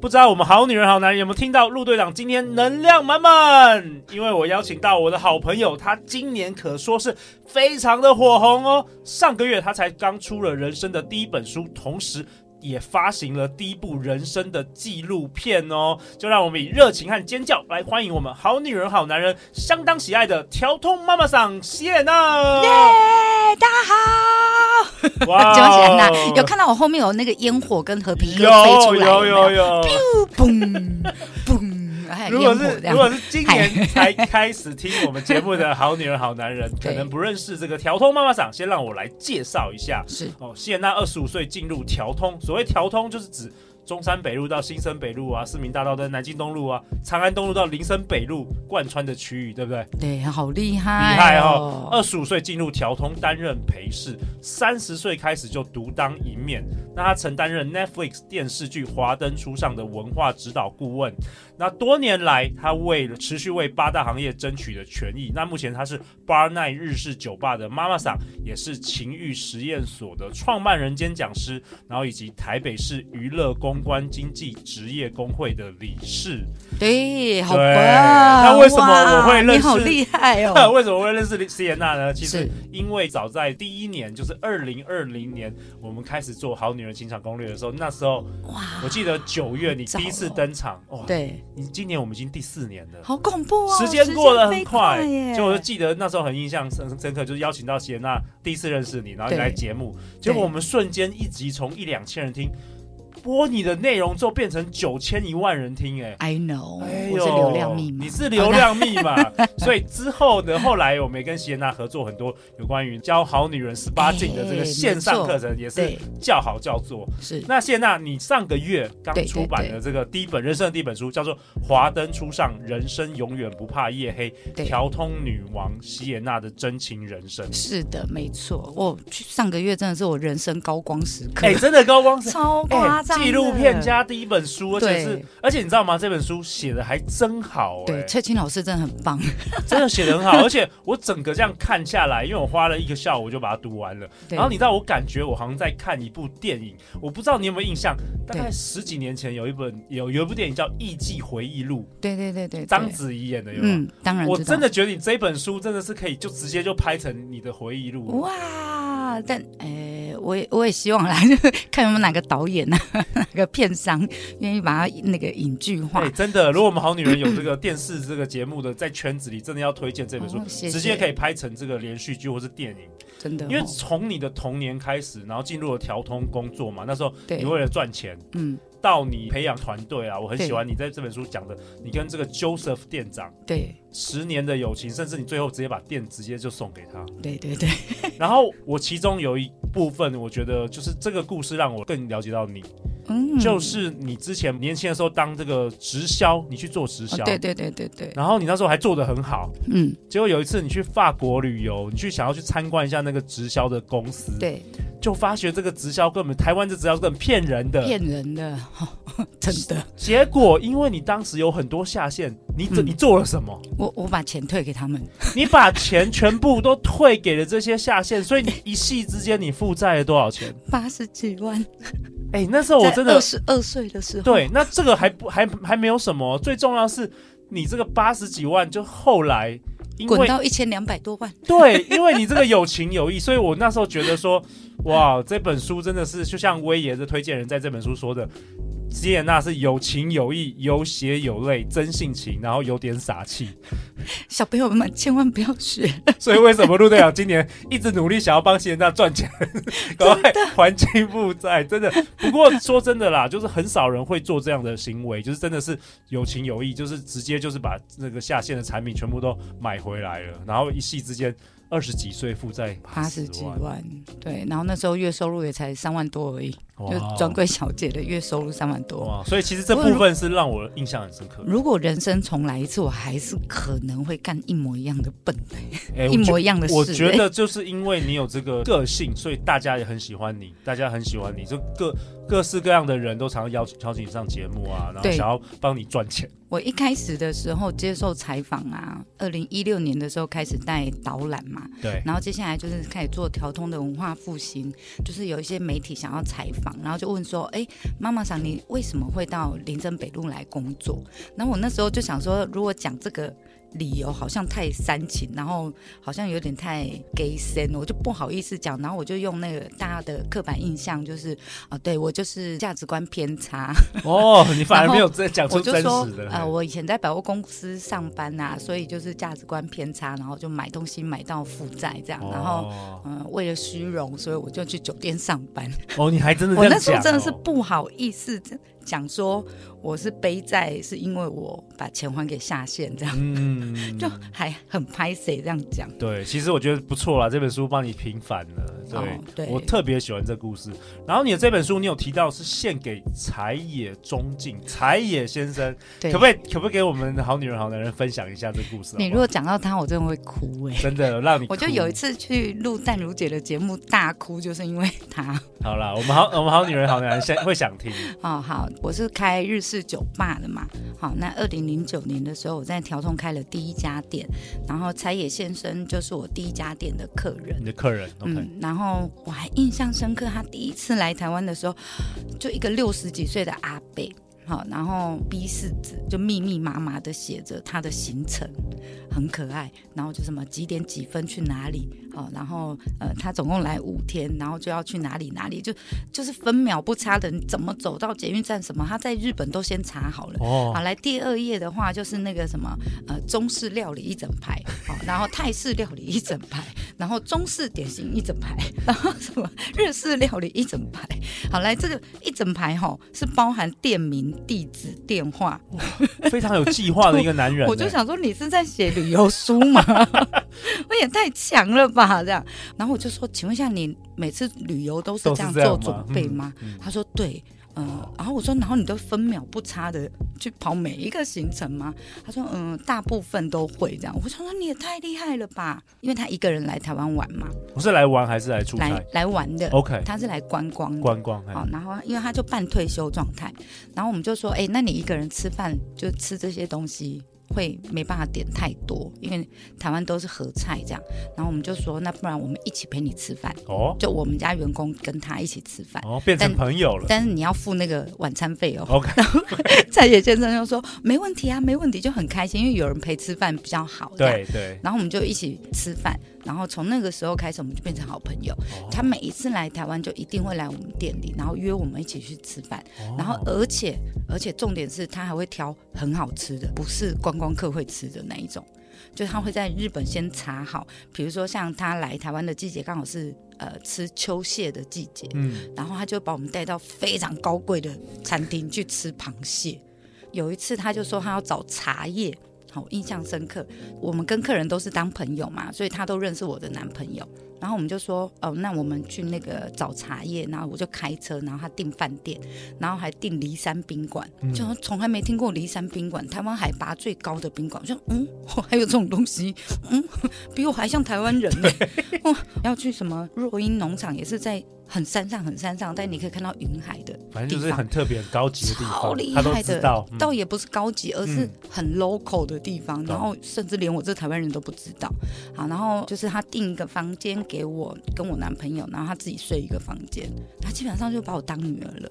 不知道我们好女人好男人有没有听到陆队长今天能量满满？因为我邀请到我的好朋友，他今年可说是非常的火红哦。上个月他才刚出了人生的第一本书，同时也发行了第一部人生的纪录片哦。就让我们以热情和尖叫来欢迎我们好女人好男人相当喜爱的调通妈妈桑席耶娜。耶，大家好。哇！讲起来那有看到我后面有那个烟火跟和平鸽飞出来有，有有有有，嘣嘣！如果是如果是今年才开始听我们节目的好女人好男人，可能不认识这个调通妈妈桑，先让我来介绍一下。是哦，谢娜二十五岁进入调通，所谓调通就是指。中山北路到新生北路啊，市民大道的南京东路啊，长安东路到林森北路贯穿的区域，对不对？对，好厉害，厉害哦！二十五岁进入调通担任陪侍，三十岁开始就独当一面。那他曾担任 Netflix 电视剧《华灯初上》的文化指导顾问。那多年来，他为了持续为八大行业争取的权益。那目前他是 Bar Night 日式酒吧的妈妈桑，也是情欲实验所的创办人兼讲师，然后以及台北市娱乐公关经济职业工会的理事，对，好棒！那为什么我会认识？你好厉害哦！为什么我会认识席耶娜呢？其实因为早在第一年，就是二零二零年，我们开始做好女人情场攻略的时候，那时候哇，我记得九月你第一次登场，哇，对，你今年我们已经第四年了，好恐怖啊！时间过得很快，就我就记得那时候很印象深深刻，就是邀请到席耶娜第一次认识你，然后你来节目，结果我们瞬间一集从一两千人听。播你的内容之后变成九千一万人听，哎，I know，哎，我是流量密码，你是流量密码，所以之后呢，后来我们也跟席耶娜合作很多有关于教好女人十八禁的这个线上课程，也是叫好叫座。是，那席耶娜，你上个月刚出版的这个第一本人生的第一本书，叫做《华灯初上，人生永远不怕夜黑》，调通女王席耶娜的真情人生。是的，没错，我上个月真的是我人生高光时刻，哎，真的高光时刻，超夸张。纪录片加第一本书，而且是，而且你知道吗？这本书写的还真好，欸，对，翠青老师真的很棒，真的写的很好。而且我整个这样看下来，因为我花了一个下午就把它读完了。然后你知道，我感觉我好像在看一部电影。我不知道你有没有印象，大概十几年前有一本有有一部电影叫《艺伎回忆录》，对对对对，章子怡演的，有吗？嗯，当然，我真的觉得你这本书真的是可以就直接就拍成你的回忆录。哇，但哎。欸我也我也希望来 看有没有哪个导演呢、啊，哪个片商愿意把它那个影剧化。对，真的，如果我们好女人有这个电视这个节目的，在圈子里真的要推荐这本书，哦、谢谢直接可以拍成这个连续剧或是电影。真的、哦，因为从你的童年开始，然后进入了调通工作嘛，那时候你为了赚钱，嗯。到你培养团队啊，我很喜欢你在这本书讲的，你跟这个 Joseph 店长对十年的友情，甚至你最后直接把店直接就送给他。对对对。然后我其中有一部分，我觉得就是这个故事让我更了解到你，嗯，就是你之前年轻的时候当这个直销，你去做直销，对对对对对。然后你那时候还做得很好，嗯。结果有一次你去法国旅游，你去想要去参观一下那个直销的公司，对。就发觉这个直销根本台湾这直销根本骗人的，骗人的，真的。结果因为你当时有很多下线，你你做了什么？我我把钱退给他们，你把钱全部都退给了这些下线，所以你一夕之间你负债了多少钱？八十几万。哎、欸，那时候我真的二十二岁的时候。对，那这个还不还还没有什么，最重要是你这个八十几万，就后来。滚到一千两百多万，对，因为你这个有情有义，所以我那时候觉得说，哇，这本书真的是就像威爷的推荐人在这本书说的。席耶娜是有情有义、有血有泪、真性情，然后有点傻气。小朋友们千万不要学。所以为什么陆队长今年一直努力想要帮席耶娜赚钱，赶快还清负债？真的。不过说真的啦，就是很少人会做这样的行为，就是真的是有情有义，就是直接就是把那个下线的产品全部都买回来了，然后一夕之间二十几岁负债八十几万，对，然后那时候月收入也才三万多而已，就专柜小姐的月收入三万多，哇！所以其实这部分是让我印象很深刻。如果人生重来一次，我还是可能会干一模一样的笨的，一模一样的事。我觉得就是因为你有这个个性，所以大家也很喜欢你，大家很喜欢你，就各各式各样的人都常常邀请邀请你上节目啊，然后想要帮你赚钱。我一开始的时候接受采访啊，二零一六年的时候开始带导览嘛，对，然后接下来就是开始做调通的文化复兴，就是有一些媒体想要采访，然后就问说，哎，妈妈想，你为什么会到林森北路来工作？然后我那时候就想说，如果讲这个。理由好像太煽情，然后好像有点太 gay 森，我就不好意思讲，然后我就用那个大家的刻板印象，就是啊，对我就是价值观偏差。哦，你反而没有在讲出真实的。呃，我以前在百货公司上班呐、啊，所以就是价值观偏差，然后就买东西买到负债这样，然后嗯、呃，为了虚荣，所以我就去酒店上班。哦，你还真的？我那时候真的是不好意思讲说我是背债，是因为我把钱还给下线，这样，嗯，就还很拍谁这样讲。对，其实我觉得不错啦，这本书帮你平反了。对，哦、对我特别喜欢这故事。然后你的这本书，你有提到是献给柴野忠敬，柴野先生，可不可以可不可以给我们的好女人好男人分享一下这故事好好？你如果讲到他，我真的会哭哎、欸，真的让你哭。我就有一次去录淡如姐的节目，大哭就是因为他。好啦，我们好，我们好女人好男人先会想听。哦，好，我是开日式酒吧的嘛。好，那二零零九年的时候，我在条通开了第一家店，然后柴野先生就是我第一家店的客人。你的客人。嗯，然后我还印象深刻，他第一次来台湾的时候，就一个六十几岁的阿伯。好，然后 B 四纸就密密麻麻的写着他的行程，很可爱。然后就什么几点几分去哪里，好，然后呃，他总共来五天，然后就要去哪里哪里，就就是分秒不差的，你怎么走到捷运站什么，他在日本都先查好了。哦，好，来第二页的话就是那个什么呃中式料理一整排，好，然后泰式料理一整排，然后中式点心一整排，然后什么日式料理一整排。好，来这个一整排哈是包含店名。地址、电话，非常有计划的一个男人。我就想说，你是在写旅游书吗？我也太强了吧，这样。然后我就说，请问一下，你每次旅游都是这样做准备吗？嗯嗯、他说对。嗯、呃，然后我说，然后你都分秒不差的去跑每一个行程吗？他说，嗯，大部分都会这样。我想说，你也太厉害了吧？因为他一个人来台湾玩嘛。不是来玩还是来出差？来来玩的。OK，他是来观光的。观光。好，然后因为他就半退休状态，然后我们就说，哎，那你一个人吃饭就吃这些东西。会没办法点太多，因为台湾都是合菜这样。然后我们就说，那不然我们一起陪你吃饭哦，就我们家员工跟他一起吃饭哦，变成朋友了。但，但是你要付那个晚餐费哦。OK。然后蔡野先生就说没问题啊，没问题，就很开心，因为有人陪吃饭比较好。对对。然后我们就一起吃饭。然后从那个时候开始，我们就变成好朋友。哦、他每一次来台湾，就一定会来我们店里，然后约我们一起去吃饭。哦、然后而且而且重点是他还会挑很好吃的，不是观光客会吃的那一种。就他会在日本先查好，比如说像他来台湾的季节刚好是呃吃秋蟹的季节，嗯，然后他就把我们带到非常高贵的餐厅去吃螃蟹。有一次他就说他要找茶叶。好，印象深刻。我们跟客人都是当朋友嘛，所以他都认识我的男朋友。然后我们就说，哦，那我们去那个找茶叶，然后我就开车，然后他订饭店，然后还订骊山宾馆，嗯、就从来没听过骊山宾馆，台湾海拔最高的宾馆。我说，嗯，还有这种东西，嗯，比我还像台湾人呢。哇，要去什么若英农场，也是在。很山上，很山上，但你可以看到云海的，反正就是很特别、很高级的地方。超厉害的，嗯、倒也不是高级，而是很 local 的地方。嗯、然后甚至连我这台湾人都不知道。好，然后就是他订一个房间给我跟我男朋友，然后他自己睡一个房间。他基本上就把我当女儿了。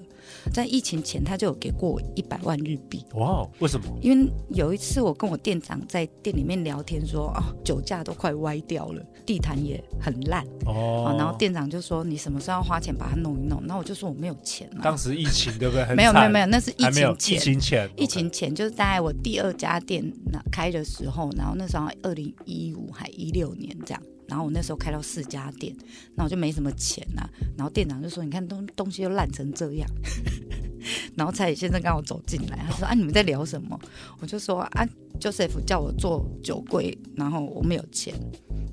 在疫情前，他就有给过我一百万日币。哇，为什么？因为有一次我跟我店长在店里面聊天，说哦，酒架都快歪掉了，地毯也很烂哦。然后店长就说：“你什么时候要？”花钱把它弄一弄，那我就说我没有钱了。当时疫情对不对？没有没有没有，那是疫情前。疫情前，疫情前就是大概我第二家店那开的时候，然后那时候二零一五还一六年这样，然后我那时候开到四家店，那我就没什么钱了。然后店长就说：“你看东东西都烂成这样。”然后蔡野先生刚好走进来，他说：“啊，你们在聊什么？”我就说：“啊，Joseph 叫我做酒柜，然后我没有钱。”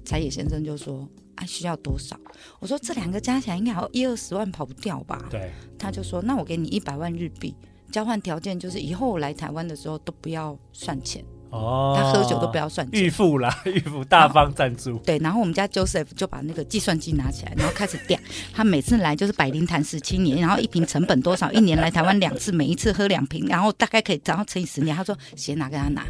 柴野先生就说：“啊，需要多少？”我说：“这两个加起来应该还有一二十万跑不掉吧？”对，他就说：“那我给你一百万日币，交换条件就是以后我来台湾的时候都不要算钱。”哦，他喝酒都不要算钱，预付啦，预付大方赞助。对，然后我们家 Joseph 就把那个计算机拿起来，然后开始掉。他每次来就是百灵坛十七年，然后一瓶成本多少？一年来台湾两次，每一次喝两瓶，然后大概可以，然后乘以十年。他说先拿给他拿。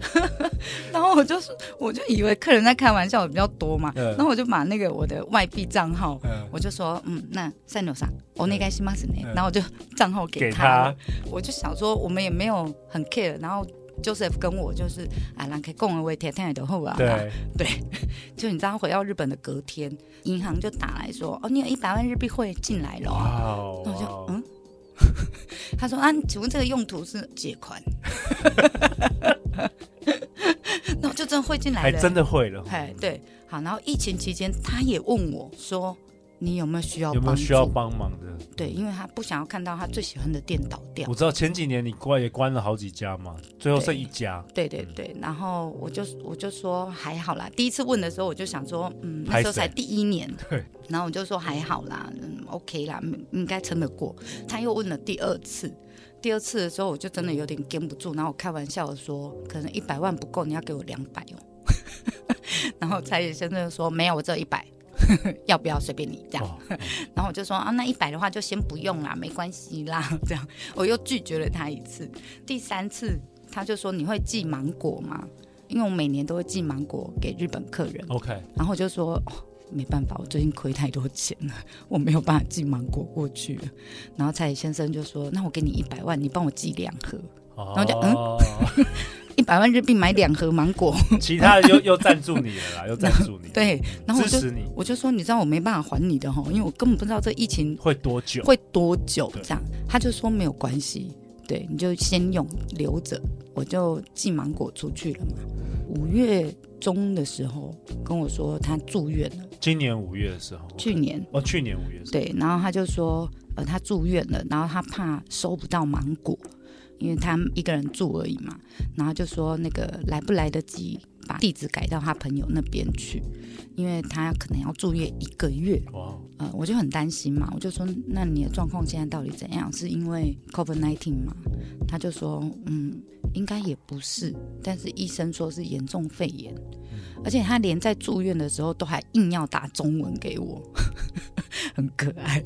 然后我就我就以为客人在开玩笑，比较多嘛。然后我就把那个我的外币账号，我就说，嗯，那三六三，我那个是吗？是呢。然后我就账号给他。我就想说，我们也没有很 care。然后 Joseph 跟我就是啊，让可以共而为天天的后啊。对 对，就你知道，回到日本的隔天，银行就打来说，哦，你有一百万日币汇进来了。哇。那我就嗯。他说啊，请问这个用途是借款？那我就真的汇进来了，还真的会了。哎，对，好。然后疫情期间，他也问我说：“你有没有需要？有没有需要帮忙的？”对，因为他不想要看到他最喜欢的店倒掉。我知道前几年你关也关了好几家嘛，最后剩一家。对对对，对，然后我就我就说还好啦。第一次问的时候，我就想说，嗯，那时候才第一年。对。然后我就说还好啦，嗯，OK 啦，应该撑得过。他又问了第二次。第二次的时候，我就真的有点跟不住，然后我开玩笑的说，可能一百万不够，你要给我两百哦。然后柴野先生就说，没有，我只有一百，要不要随便你这样。然后我就说啊，那一百的话就先不用啦，没关系啦，这样我又拒绝了他一次。第三次他就说，你会寄芒果吗？因为我每年都会寄芒果给日本客人。OK，然后我就说。没办法，我最近亏太多钱了，我没有办法寄芒果过去了。然后蔡先生就说：“那我给你一百万，你帮我寄两盒。哦”然后就嗯，一百万日币买两盒芒果，其他的又又赞助你了啦，又赞助你。对，然后我就我就说，你知道我没办法还你的哈，因为我根本不知道这疫情会多久，会多久这样。他就说没有关系，对，你就先用留着，我就寄芒果出去了嘛。五月中的时候跟我说他住院了。今年五月的时候，去年哦，去年五月对，然后他就说，呃，他住院了，然后他怕收不到芒果，因为他一个人住而已嘛，然后就说那个来不来得及把地址改到他朋友那边去，因为他可能要住院一个月。哇，呃，我就很担心嘛，我就说，那你的状况现在到底怎样？是因为 COVID-19 吗？他就说，嗯，应该也不是，但是医生说是严重肺炎。而且他连在住院的时候都还硬要打中文给我，很可爱，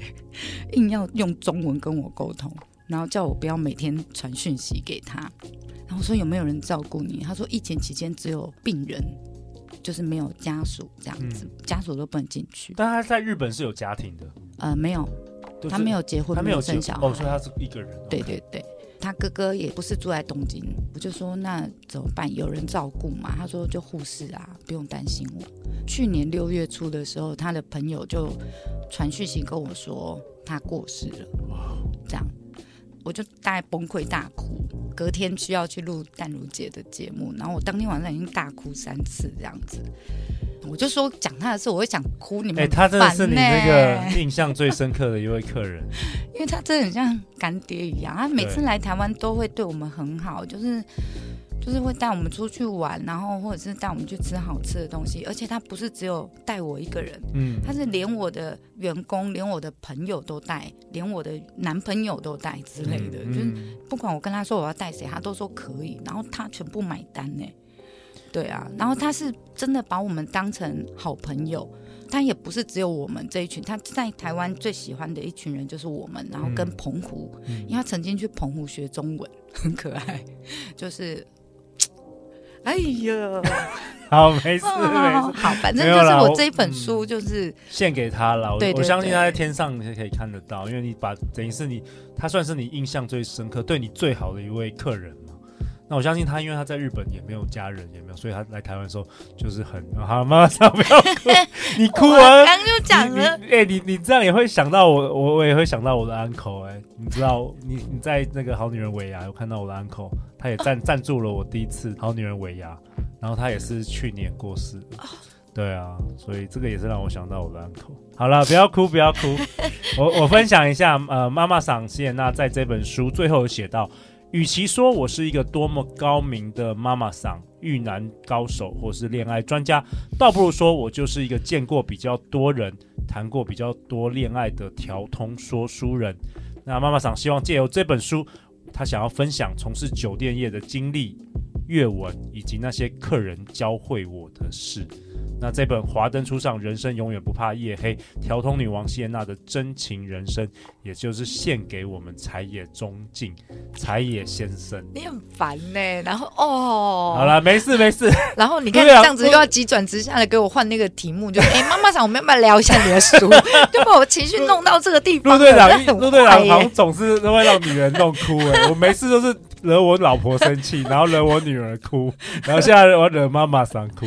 硬要用中文跟我沟通，然后叫我不要每天传讯息给他。然后我说有没有人照顾你？他说疫情期间只有病人，就是没有家属这样子，嗯、家属都不能进去。但他在日本是有家庭的，呃，没有，他没有结婚，他没有生小孩，哦，所以他是一个人。对对对。他哥哥也不是住在东京，我就说那怎么办？有人照顾嘛？他说就护士啊，不用担心我。去年六月初的时候，他的朋友就传讯息跟我说他过世了，这样我就大概崩溃大哭。隔天需要去录淡如姐的节目，然后我当天晚上已经大哭三次这样子。我就说讲他的时候，我会想哭。你们哎、欸，他真的是你那个印象最深刻的一位客人，因为他真的很像干爹一样。他每次来台湾都会对我们很好，就是就是会带我们出去玩，然后或者是带我们去吃好吃的东西。而且他不是只有带我一个人，嗯，他是连我的员工、连我的朋友都带，连我的男朋友都带之类的。嗯嗯、就是不管我跟他说我要带谁，他都说可以，然后他全部买单呢。对啊，然后他是真的把我们当成好朋友，他也不是只有我们这一群，他在台湾最喜欢的一群人就是我们，然后跟澎湖，嗯、因为他曾经去澎湖学中文，很可爱，就是，哎呀，好没事、哦、没事，好，反正就是我这一本书就是、嗯、献给他了，我，相信他在天上也可以看得到，因为你把等于是你，他算是你印象最深刻、对你最好的一位客人。那我相信他，因为他在日本也没有家人，也没有，所以他来台湾的时候就是很好。妈妈，不要哭，你 哭啊！刚就讲了，哎，你你这样也会想到我，我我也会想到我的 uncle 哎，你知道，你你在那个好女人尾牙有看到我的 uncle，他也赞赞助了我第一次好女人尾牙，然后他也是去年过世，对啊，所以这个也是让我想到我的 uncle。好了，不要哭，不要哭，我我分享一下，呃，妈妈桑谢那在这本书最后写到。与其说我是一个多么高明的妈妈桑、遇男高手或是恋爱专家，倒不如说我就是一个见过比较多人、谈过比较多恋爱的调通说书人。那妈妈桑希望借由这本书，她想要分享从事酒店业的经历、阅文以及那些客人教会我的事。那这本《华灯初上，人生永远不怕夜黑》，调通女王谢娜的真情人生，也就是献给我们柴野中敬、柴野先生。你很烦呢、欸，然后哦，好了，没事没事。然后你看这样子又要急转直下的给我换那个题目，就 哎，妈妈想，我们要不要聊一下你的书？就把我情绪弄到这个地方。陆队长，陆队长好像总是都会让女人弄哭哎、欸，我每次都是惹我老婆生气，然后惹我女儿哭，然后现在我惹妈妈想哭。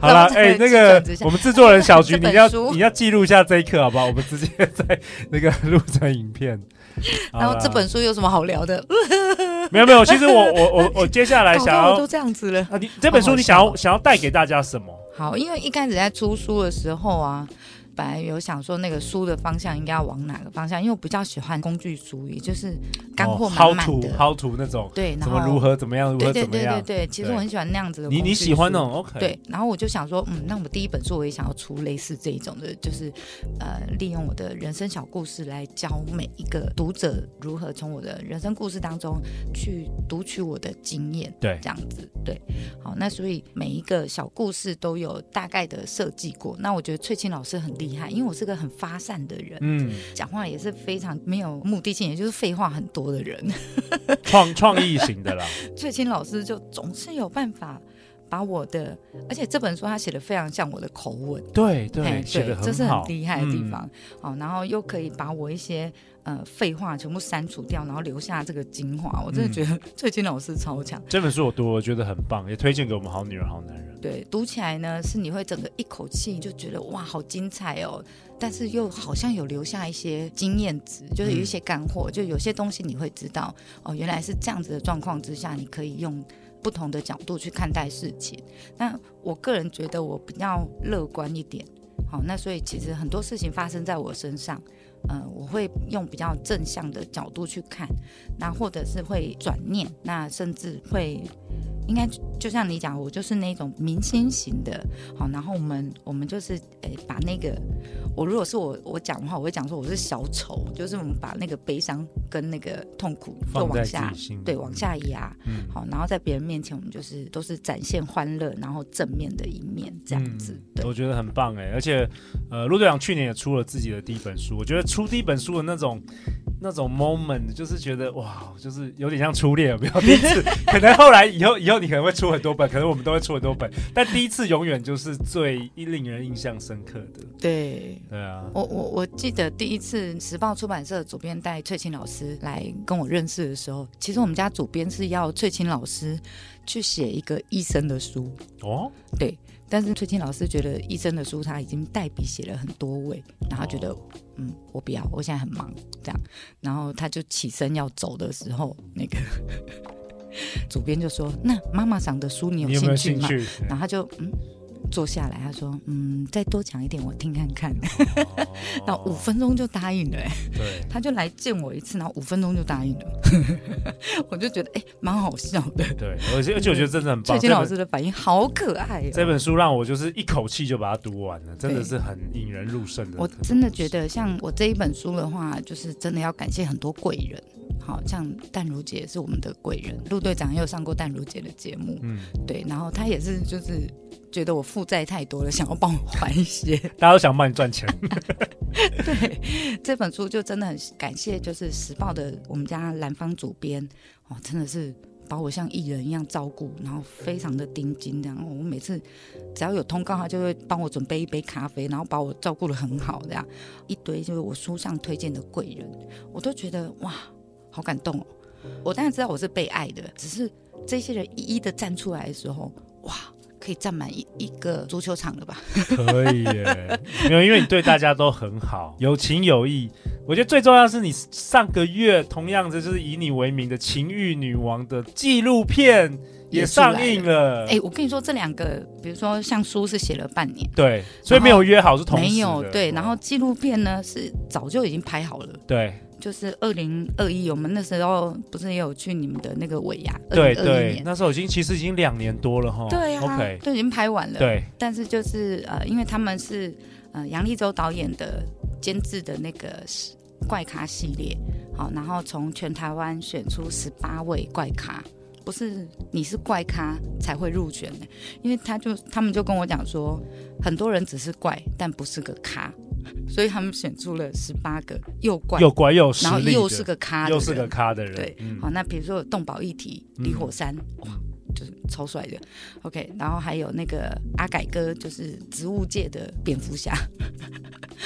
好了，哎、欸，那个我们制作人小菊，你要你要记录一下这一刻好不好？我们直接在那个录成影片。然后这本书有什么好聊的？没有没有，其实我我我我接下来想要都这样子了。啊，你这本书你想要想要带给大家什么？好，因为一开始在出书的时候啊。本来有想说那个书的方向应该要往哪个方向，因为我比较喜欢工具书，也就是干货满满的，how to 那种，对，然后如何怎么样，如何怎么样，对对对对，其实我很喜欢那样子的。你你喜欢那种？OK。对，然后我就想说，嗯，那我第一本书我也想要出类似这一种的，就是呃，利用我的人生小故事来教每一个读者如何从我的人生故事当中去读取我的经验，对，这样子，对。好，那所以每一个小故事都有大概的设计过。那我觉得翠青老师很厉害，因为我是个很发散的人，嗯，讲话也是非常没有目的性，也就是废话很多的人，创创意型的啦。翠青老师就总是有办法把我的，而且这本书他写的非常像我的口吻，对对，写的很好，这是很厉害的地方。好，然后又可以把我一些。呃，废话全部删除掉，然后留下这个精华。我真的觉得 最近老师超强。这本书我读，我觉得很棒，也推荐给我们好女人、好男人。对，读起来呢，是你会整个一口气就觉得哇，好精彩哦。但是又好像有留下一些经验值，就是有一些干货，嗯、就有些东西你会知道哦，原来是这样子的状况之下，你可以用不同的角度去看待事情。那我个人觉得我比较乐观一点。好，那所以其实很多事情发生在我身上。嗯、呃，我会用比较正向的角度去看，那或者是会转念，那甚至会。应该就像你讲，我就是那种明星型的，好，然后我们我们就是诶、欸，把那个我如果是我我讲的话，我会讲说我是小丑，就是我们把那个悲伤跟那个痛苦就往下对往下压，嗯，好，然后在别人面前我们就是都是展现欢乐，然后正面的一面这样子，对，我觉得很棒哎，而且呃，陆队长去年也出了自己的第一本书，我觉得出第一本书的那种。那种 moment 就是觉得哇，就是有点像初恋，有没有？第一次可能后来以后以后你可能会出很多本，可能我们都会出很多本，但第一次永远就是最令人印象深刻的。对对啊，我我我记得第一次时报出版社主编带翠青老师来跟我认识的时候，其实我们家主编是要翠青老师去写一个医生的书哦，对。但是崔青老师觉得医生的书他已经代笔写了很多位，然后觉得、哦、嗯，我不要，我现在很忙这样，然后他就起身要走的时候，那个 主编就说：“那妈妈赏的书你有兴趣吗？”然后他就嗯。坐下来，他说：“嗯，再多讲一点，我听看看。哦” 然后五分钟就答应了，哎，对，他就来见我一次，然后五分钟就答应了，我就觉得哎，蛮好笑的。对，而且而且我觉得真的很棒。翠青老师的反应好可爱哦。这本书让我就是一口气就把它读完了，真的是很引人入胜的。我真的觉得，像我这一本书的话，就是真的要感谢很多贵人。好像淡如姐是我们的贵人，陆队长也有上过淡如姐的节目，嗯，对，然后他也是就是觉得我负债太多了，想要帮我还一些，大家都想帮你赚钱。对，这本书就真的很感谢，就是时报的我们家蓝方主编哦，真的是把我像艺人一样照顾，然后非常的盯紧，然后我每次只要有通告，他就会帮我准备一杯咖啡，然后把我照顾的很好，这样一堆就是我书上推荐的贵人，我都觉得哇。好感动哦！我当然知道我是被爱的，只是这些人一一的站出来的时候，哇，可以占满一一个足球场了吧？可以耶，没有，因为你对大家都很好，有情有义。我觉得最重要的是，你上个月同样的就是以你为名的《情欲女王》的纪录片也上映了。哎，我跟你说，这两个，比如说像书是写了半年，对，所以没有约好是同时没有对，然后纪录片呢是早就已经拍好了，对。就是二零二一，我们那时候不是也有去你们的那个尾牙？对对，那时候已经其实已经两年多了哈。对啊，OK，都已经拍完了。对，但是就是呃，因为他们是呃杨力州导演的监制的那个怪咖系列，好，然后从全台湾选出十八位怪咖。不是你是怪咖才会入选的，因为他就他们就跟我讲说，很多人只是怪，但不是个咖，所以他们选出了十八个又怪又怪又然后又是个咖，又是个咖的人。对，嗯、好，那比如说有动保议题李火山，嗯、哇，就是超帅的。OK，然后还有那个阿改哥，就是植物界的蝙蝠侠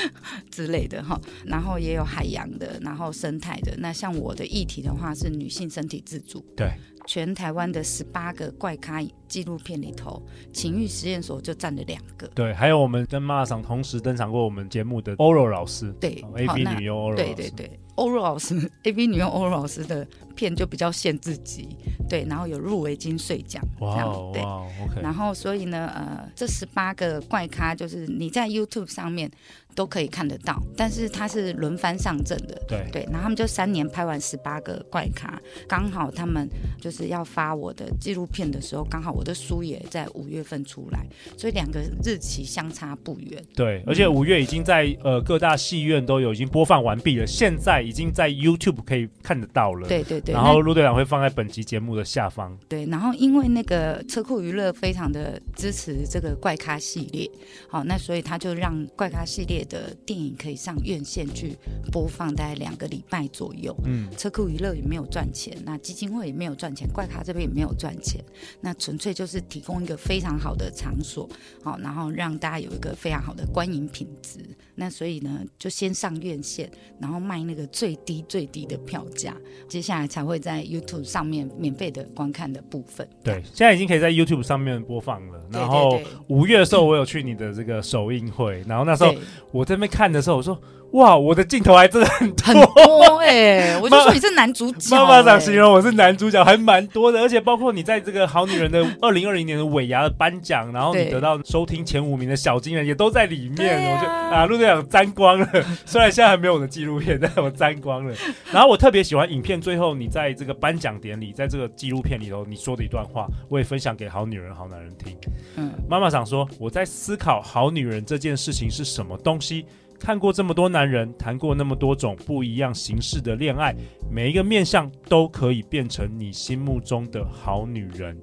之类的哈，然后也有海洋的，然后生态的。那像我的议题的话是女性身体自主，对。全台湾的十八个怪咖纪录片里头，情欲实验所就占了两个。对，还有我们跟妈妈桑同时登场过我们节目的欧若老师，对，A B 女优欧若，对对对，欧若老师，A B 女优欧若老师的片就比较限制级，对，然后有入围金穗奖，哇哇，OK。然后所以呢，呃，这十八个怪咖就是你在 YouTube 上面。都可以看得到，但是它是轮番上阵的，对对，然后他们就三年拍完十八个怪咖，刚好他们就是要发我的纪录片的时候，刚好我的书也在五月份出来，所以两个日期相差不远。对，而且五月已经在呃各大戏院都有已经播放完毕了，现在已经在 YouTube 可以看得到了。对对对，然后陆队长会放在本集节目的下方。对，然后因为那个车库娱乐非常的支持这个怪咖系列，好，那所以他就让怪咖系列。的电影可以上院线去播放，大概两个礼拜左右。嗯，车库娱乐也没有赚钱，那基金会也没有赚钱，怪咖这边也没有赚钱，那纯粹就是提供一个非常好的场所，好，然后让大家有一个非常好的观影品质。那所以呢，就先上院线，然后卖那个最低最低的票价，接下来才会在 YouTube 上面免费的观看的部分。对，现在已经可以在 YouTube 上面播放了。然后五月的时候，我有去你的这个首映会，然后那时候我在那边看的时候，我说。哇，我的镜头还真的很多，很多哎、欸！我就说你是男主角、欸。妈妈想形容我是男主角，还蛮多的，而且包括你在这个好女人的二零二零年的尾牙的颁奖，然后你得到收听前五名的小金人也都在里面。啊、我就啊，陆队长沾光了，虽然现在还没有我的纪录片，但我沾光了。然后我特别喜欢影片最后你在这个颁奖典礼，在这个纪录片里头你说的一段话，我也分享给好女人好男人听。嗯，妈妈想说我在思考好女人这件事情是什么东西。看过这么多男人，谈过那么多种不一样形式的恋爱，每一个面相都可以变成你心目中的好女人。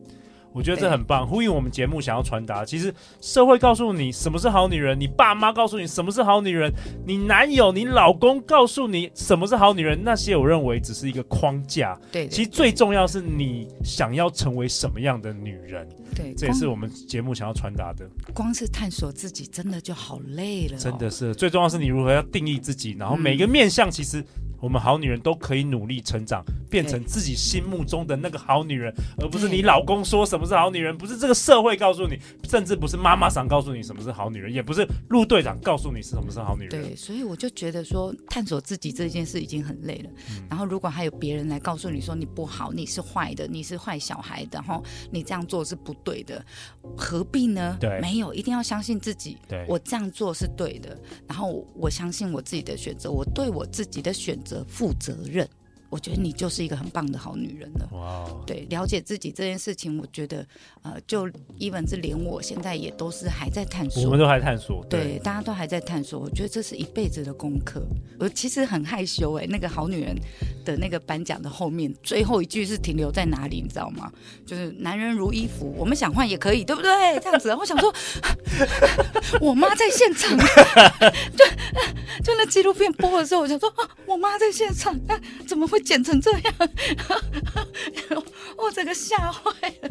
我觉得这很棒，呼应我们节目想要传达。其实社会告诉你什么是好女人，你爸妈告诉你什么是好女人，你男友、你老公告诉你什么是好女人，那些我认为只是一个框架。对，其实最重要是你想要成为什么样的女人。对，这也是我们节目想要传达的。光是探索自己，真的就好累了哦。真的是，最重要是你如何要定义自己，然后每个面向其实。我们好女人都可以努力成长，变成自己心目中的那个好女人，而不是你老公说什么是好女人，不是这个社会告诉你，甚至不是妈妈桑告诉你什么是好女人，也不是陆队长告诉你是什么是好女人。对，所以我就觉得说，探索自己这件事已经很累了。嗯、然后，如果还有别人来告诉你说你不好，你是坏的，你是坏小孩的，然后你这样做是不对的，何必呢？对，没有，一定要相信自己。对，我这样做是对的，然后我相信我自己的选择，我对我自己的选择。负责任。我觉得你就是一个很棒的好女人了。哇，Wow. 对，了解自己这件事情，我觉得，呃，就 even 是连我现在也都是还在探索。我们都还在探索。对，对，大家都还在探索。我觉得这是一辈子的功课。我其实很害羞哎、欸，那个好女人的那个颁奖的后面最后一句是停留在哪里，你知道吗？就是男人如衣服，我们想换也可以，对不对？这样子，我想说，我妈在现场，就 就那纪录片播的时候，我想说啊，我妈在现场，啊，怎么会？剪成这样，我整个吓坏了。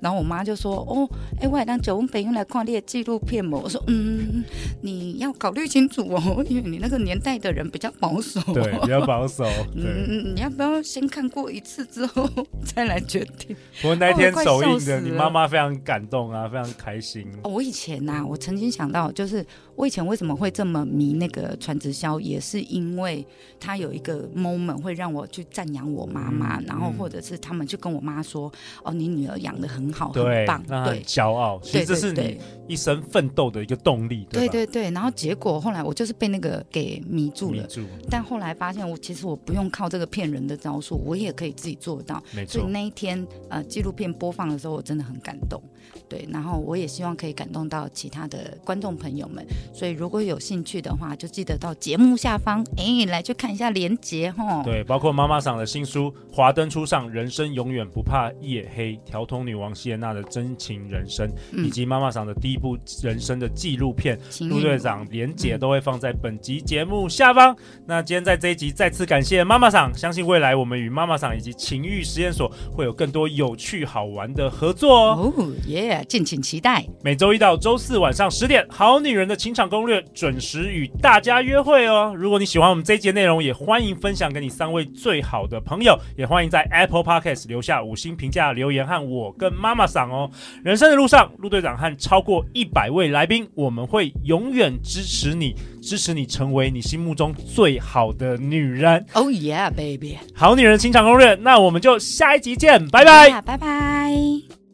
然后我妈就说：“哦，哎、欸，我当九温北用来看你的纪录片嘛。”我说：“嗯，你要考虑清楚哦，因为你那个年代的人比较保守，对，比较保守。嗯，你要不要先看过一次之后再来决定？”我那天首映的，你妈妈非常感动啊，非常开心。哦，我以前呐、啊，我曾经想到，就是我以前为什么会这么迷那个传直销，也是因为他有一个 moment 会让我去赞扬我妈妈，嗯、然后或者是他们就跟我妈说：“哦，你女儿养的很好，很棒，对，骄傲。”其实这是你一生奋斗的一个动力，对对对。然后结果后来我就是被那个给迷住了，住但后来发现我其实我不用靠这个骗人的招数，我也可以自己做到。没错。所以那一天呃纪录片播放的时候，我真的很感动。对，然后我也希望可以感动到其他的观众朋友们，所以如果有兴趣的话，就记得到节目下方哎来去看一下连结哈。对，包括妈妈桑的新书《华灯初上，人生永远不怕夜黑》，调通女王谢娜的真情人生，嗯、以及妈妈桑的第一部人生的纪录片《陆队长》，连结都会放在本集节目下方。嗯、那今天在这一集再次感谢妈妈桑，相信未来我们与妈妈桑以及情欲实验所会有更多有趣好玩的合作哦。哦耶！敬请期待。每周一到周四晚上十点，《好女人的情场攻略》准时与大家约会哦。如果你喜欢我们这一节内容，也欢迎分享给你三位最好的朋友，也欢迎在 Apple Podcast 留下五星评价留言，和我跟妈妈赏哦。人生的路上，陆队长和超过一百位来宾，我们会永远支持你，支持你成为你心目中最好的女人。Oh yeah, baby！好女人情场攻略，那我们就下一集见，拜拜，拜拜。